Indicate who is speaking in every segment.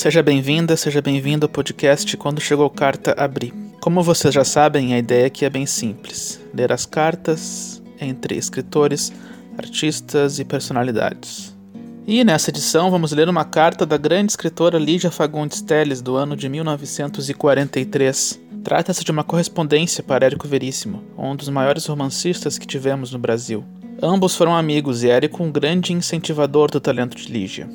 Speaker 1: Seja bem-vinda, seja bem-vindo ao podcast Quando Chegou Carta Abri. Como vocês já sabem, a ideia aqui é bem simples: ler as cartas entre escritores, artistas e personalidades. E nessa edição vamos ler uma carta da grande escritora Lígia Fagundes Telles do ano de 1943. Trata-se de uma correspondência para Érico Veríssimo, um dos maiores romancistas que tivemos no Brasil. Ambos foram amigos e Érico um grande incentivador do talento de Lígia.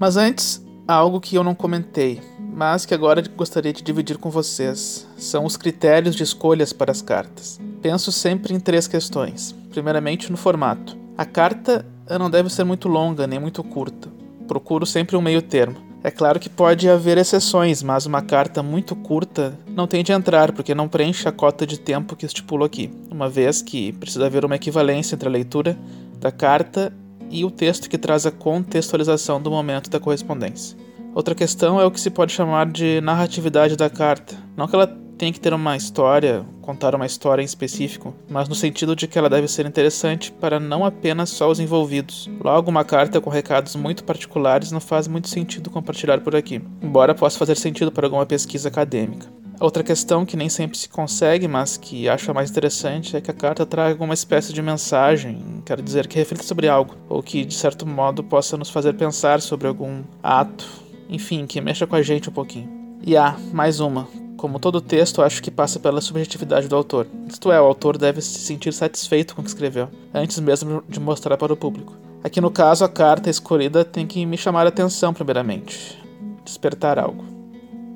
Speaker 1: Mas antes, algo que eu não comentei, mas que agora gostaria de dividir com vocês. São os critérios de escolhas para as cartas. Penso sempre em três questões. Primeiramente, no formato. A carta não deve ser muito longa nem muito curta. Procuro sempre um meio termo. É claro que pode haver exceções, mas uma carta muito curta não tem de entrar, porque não preenche a cota de tempo que estipulo aqui, uma vez que precisa haver uma equivalência entre a leitura da carta e o texto que traz a contextualização do momento da correspondência. Outra questão é o que se pode chamar de narratividade da carta. Não que ela tenha que ter uma história, contar uma história em específico, mas no sentido de que ela deve ser interessante para não apenas só os envolvidos. Logo, uma carta com recados muito particulares não faz muito sentido compartilhar por aqui, embora possa fazer sentido para alguma pesquisa acadêmica. Outra questão que nem sempre se consegue, mas que acho mais interessante, é que a carta traga uma espécie de mensagem, quero dizer, que reflita sobre algo, ou que de certo modo possa nos fazer pensar sobre algum ato, enfim, que mexa com a gente um pouquinho. E há, mais uma. Como todo texto, acho que passa pela subjetividade do autor. Isto é, o autor deve se sentir satisfeito com o que escreveu, antes mesmo de mostrar para o público. Aqui no caso, a carta escolhida tem que me chamar a atenção primeiramente, despertar algo.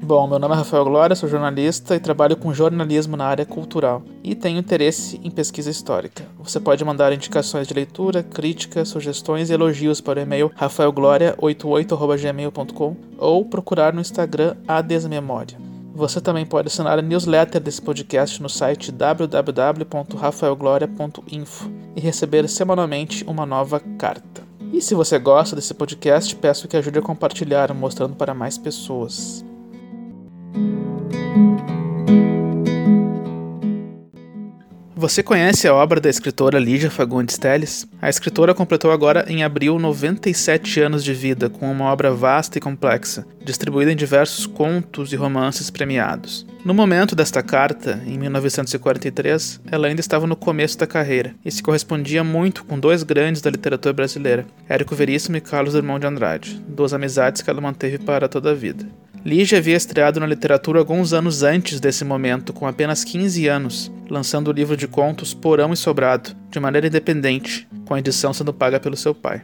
Speaker 1: Bom, meu nome é Rafael Glória, sou jornalista e trabalho com jornalismo na área cultural e tenho interesse em pesquisa histórica. Você pode mandar indicações de leitura, críticas, sugestões e elogios para o e-mail rafaelgloria88@gmail.com ou procurar no Instagram a Desmemória. Você também pode assinar a newsletter desse podcast no site www.rafaelgloria.info e receber semanalmente uma nova carta. E se você gosta desse podcast, peço que ajude a compartilhar, mostrando para mais pessoas. Você conhece a obra da escritora Lígia Fagundes Telles? A escritora completou agora em abril 97 anos de vida, com uma obra vasta e complexa, distribuída em diversos contos e romances premiados. No momento desta carta, em 1943, ela ainda estava no começo da carreira e se correspondia muito com dois grandes da literatura brasileira, Érico Veríssimo e Carlos Drummond de Andrade, duas amizades que ela manteve para toda a vida. Lige havia estreado na literatura alguns anos antes desse momento, com apenas 15 anos, lançando o livro de contos Porão e Sobrado, de maneira independente, com a edição sendo paga pelo seu pai.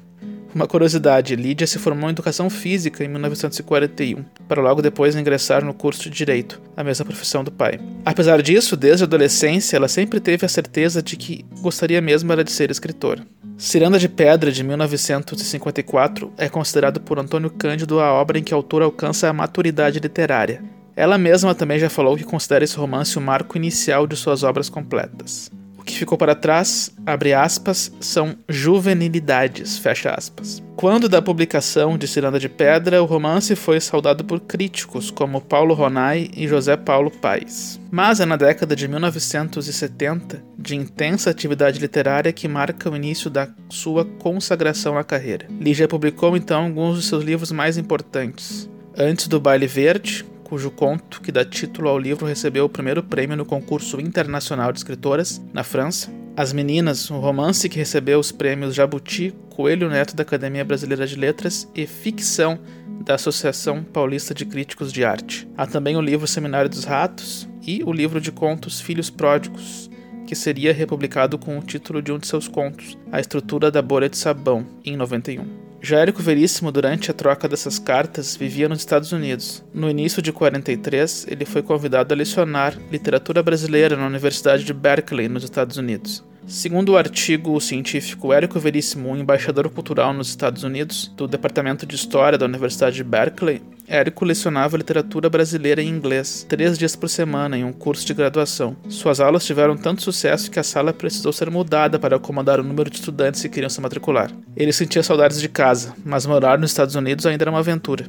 Speaker 1: Uma curiosidade, Lídia se formou em Educação Física em 1941, para logo depois ingressar no curso de Direito, a mesma profissão do pai. Apesar disso, desde a adolescência, ela sempre teve a certeza de que gostaria mesmo era de ser escritora. Ciranda de Pedra, de 1954, é considerado por Antônio Cândido a obra em que a autora alcança a maturidade literária. Ela mesma também já falou que considera esse romance o marco inicial de suas obras completas. Que ficou para trás, abre aspas, são juvenilidades, fecha aspas. Quando da publicação de Ciranda de Pedra, o romance foi saudado por críticos como Paulo Ronai e José Paulo Paes. Mas é na década de 1970, de intensa atividade literária, que marca o início da sua consagração à carreira. Lígia publicou então alguns de seus livros mais importantes. Antes do Baile Verde, cujo conto que dá título ao livro recebeu o primeiro prêmio no concurso internacional de escritoras, na França. As Meninas, um romance que recebeu os prêmios Jabuti, Coelho Neto da Academia Brasileira de Letras e Ficção da Associação Paulista de Críticos de Arte. Há também o livro Seminário dos Ratos e o livro de contos Filhos Pródigos, que seria republicado com o título de um de seus contos, A Estrutura da Bolha de Sabão, em 91. Já Érico Veríssimo, durante a troca dessas cartas, vivia nos Estados Unidos. No início de 43, ele foi convidado a lecionar literatura brasileira na Universidade de Berkeley, nos Estados Unidos. Segundo o artigo científico Érico Veríssimo, embaixador cultural nos Estados Unidos, do Departamento de História da Universidade de Berkeley, Érico lecionava literatura brasileira em inglês, três dias por semana, em um curso de graduação. Suas aulas tiveram tanto sucesso que a sala precisou ser mudada para acomodar o número de estudantes que queriam se matricular. Ele sentia saudades de casa, mas morar nos Estados Unidos ainda era uma aventura.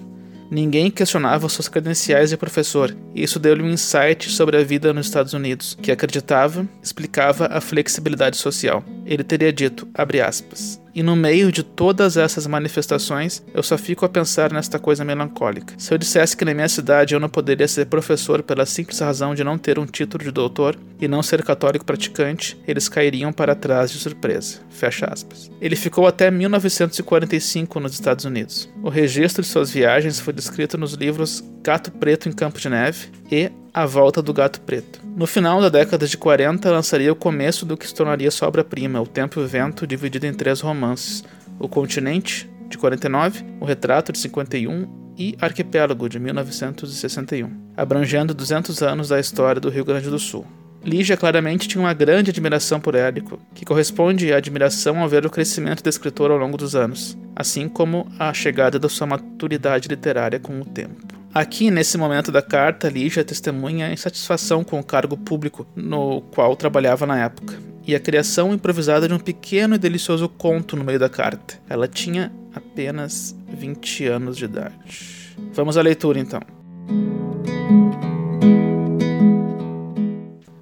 Speaker 1: Ninguém questionava suas credenciais de professor, e isso deu-lhe um insight sobre a vida nos Estados Unidos, que acreditava explicava a flexibilidade social. Ele teria dito, aspas, e no meio de todas essas manifestações, eu só fico a pensar nesta coisa melancólica. Se eu dissesse que na minha cidade eu não poderia ser professor pela simples razão de não ter um título de doutor e não ser católico praticante, eles cairiam para trás de surpresa. Fecha aspas. Ele ficou até 1945 nos Estados Unidos. O registro de suas viagens foi descrito nos livros Gato Preto em Campo de Neve e A Volta do Gato Preto. No final da década de 40, lançaria o começo do que se tornaria sua obra-prima, O Tempo e o Vento, dividido em três romances O Continente, de 49, O Retrato, de 51 e Arquipélago, de 1961, abrangendo 200 anos da história do Rio Grande do Sul. Lígia claramente tinha uma grande admiração por Érico, que corresponde à admiração ao ver o crescimento do escritor ao longo dos anos, assim como a chegada da sua maturidade literária com o tempo. Aqui, nesse momento da carta, Lígia testemunha a insatisfação com o cargo público no qual trabalhava na época, e a criação improvisada de um pequeno e delicioso conto no meio da carta. Ela tinha apenas 20 anos de idade. Vamos à leitura então.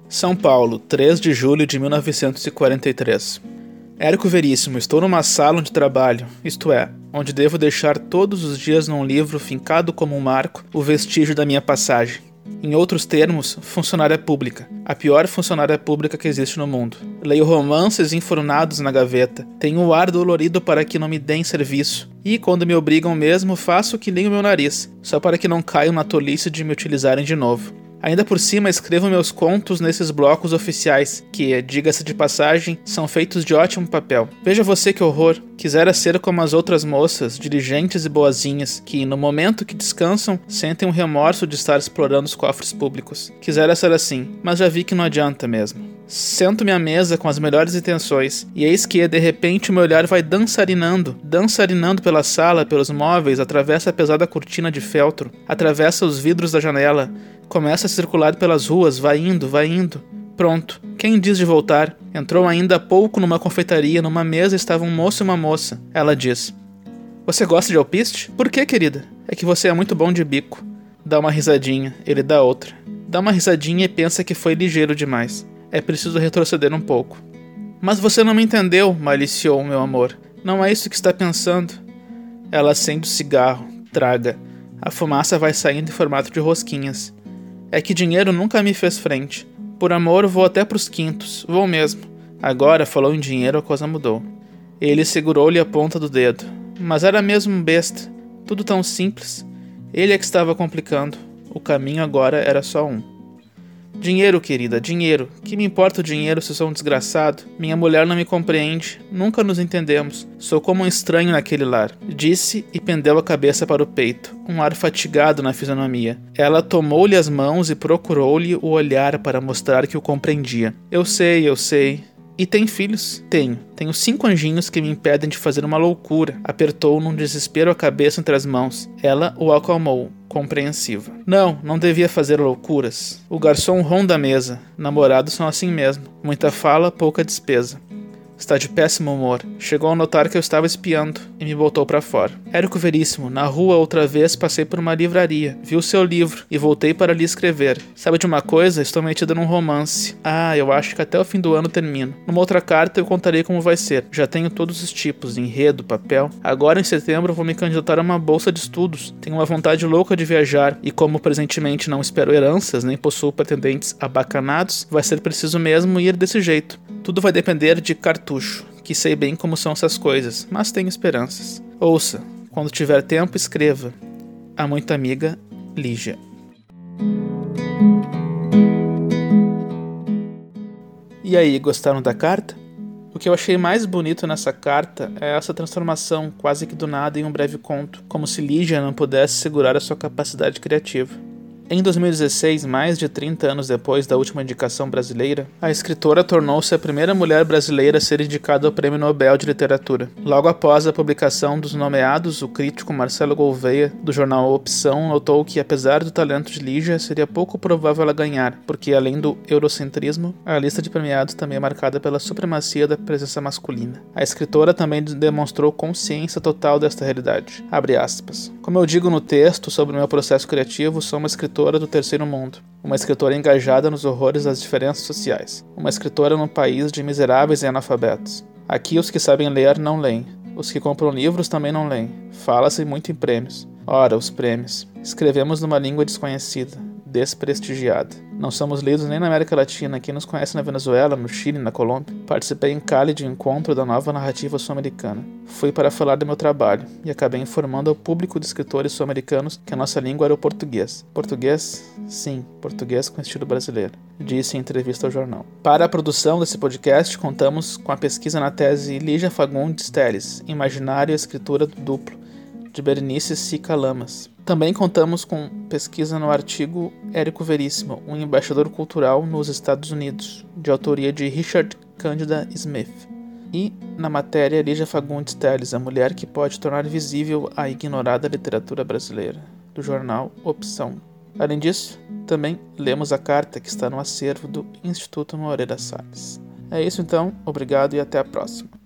Speaker 1: São Paulo, 3 de julho de 1943. Érico Veríssimo, estou numa sala onde trabalho, isto é, onde devo deixar todos os dias num livro fincado como um marco o vestígio da minha passagem. Em outros termos, funcionária pública, a pior funcionária pública que existe no mundo. Leio romances enfurnados na gaveta, tenho o ar dolorido para que não me deem serviço, e quando me obrigam mesmo, faço que nem o meu nariz, só para que não caiam na tolice de me utilizarem de novo. Ainda por cima, escrevo meus contos nesses blocos oficiais, que, diga-se de passagem, são feitos de ótimo papel. Veja você que horror. Quisera ser como as outras moças, diligentes e boazinhas, que, no momento que descansam, sentem um remorso de estar explorando os cofres públicos. Quisera ser assim, mas já vi que não adianta mesmo. Sento-me à mesa com as melhores intenções, e eis que, de repente, o meu olhar vai dançarinando, dançarinando pela sala, pelos móveis, atravessa a pesada cortina de feltro, atravessa os vidros da janela, Começa a circular pelas ruas, vai indo, vai indo. Pronto. Quem diz de voltar? Entrou ainda há pouco numa confeitaria, numa mesa estava um moço e uma moça. Ela diz: Você gosta de alpiste? Por que, querida? É que você é muito bom de bico. Dá uma risadinha, ele dá outra. Dá uma risadinha e pensa que foi ligeiro demais. É preciso retroceder um pouco. Mas você não me entendeu, maliciou meu amor. Não é isso que está pensando. Ela acende o cigarro, traga. A fumaça vai saindo em formato de rosquinhas. É que dinheiro nunca me fez frente. Por amor, vou até pros quintos, vou mesmo. Agora, falou em dinheiro, a coisa mudou. Ele segurou-lhe a ponta do dedo. Mas era mesmo besta. Tudo tão simples. Ele é que estava complicando. O caminho agora era só um. Dinheiro, querida, dinheiro. Que me importa o dinheiro se sou um desgraçado? Minha mulher não me compreende. Nunca nos entendemos. Sou como um estranho naquele lar. Disse e pendeu a cabeça para o peito, um ar fatigado na fisionomia. Ela tomou-lhe as mãos e procurou-lhe o olhar para mostrar que o compreendia. Eu sei, eu sei. E tem filhos? Tenho. Tenho cinco anjinhos que me impedem de fazer uma loucura. Apertou num desespero a cabeça entre as mãos. Ela o acalmou, compreensiva. Não, não devia fazer loucuras. O garçom ronda a mesa. Namorados são assim mesmo. Muita fala, pouca despesa. Está de péssimo humor. Chegou a notar que eu estava espiando e me botou para fora. Érico Veríssimo, na rua outra vez passei por uma livraria, vi o seu livro e voltei para lhe escrever. Sabe de uma coisa? Estou metida num romance. Ah, eu acho que até o fim do ano termino. Numa outra carta eu contarei como vai ser. Já tenho todos os tipos, enredo, papel. Agora em setembro vou me candidatar a uma bolsa de estudos. Tenho uma vontade louca de viajar e como presentemente não espero heranças nem possuo pretendentes abacanados, vai ser preciso mesmo ir desse jeito. Tudo vai depender de cartucho, que sei bem como são essas coisas, mas tenho esperanças. Ouça, quando tiver tempo, escreva. A muito amiga, Lígia. E aí, gostaram da carta? O que eu achei mais bonito nessa carta é essa transformação, quase que do nada, em um breve conto, como se Lígia não pudesse segurar a sua capacidade criativa. Em 2016, mais de 30 anos depois da última indicação brasileira, a escritora tornou-se a primeira mulher brasileira a ser indicada ao Prêmio Nobel de Literatura. Logo após a publicação dos nomeados, o crítico Marcelo Gouveia, do jornal Opção, notou que, apesar do talento de Lígia, seria pouco provável ela ganhar, porque, além do eurocentrismo, a lista de premiados também é marcada pela supremacia da presença masculina. A escritora também demonstrou consciência total desta realidade. Como eu digo no texto sobre o meu processo criativo, sou uma escritora do terceiro mundo, uma escritora engajada nos horrores das diferenças sociais, uma escritora num país de miseráveis e analfabetos. Aqui os que sabem ler não leem, os que compram livros também não leem. Fala-se muito em prêmios. Ora, os prêmios. Escrevemos numa língua desconhecida, desprestigiada. Não somos lidos nem na América Latina. Quem nos conhece na Venezuela, no Chile, na Colômbia. Participei em Cali de encontro da nova narrativa sul-americana. Fui para falar do meu trabalho e acabei informando ao público de escritores sul-americanos que a nossa língua era o português. Português? Sim, português com estilo brasileiro, disse em entrevista ao jornal. Para a produção desse podcast, contamos com a pesquisa na tese Lígia Fagundes Teles, Imaginário e Escritura Duplo, de Berenice Sica Lamas. Também contamos com pesquisa no artigo Érico Veríssimo, um embaixador cultural nos Estados Unidos, de autoria de Richard Candida Smith. E na matéria Lígia Fagundes Teles, a mulher que pode tornar visível a ignorada literatura brasileira, do jornal Opção. Além disso, também lemos a carta que está no acervo do Instituto Moreira Salles. É isso então, obrigado e até a próxima.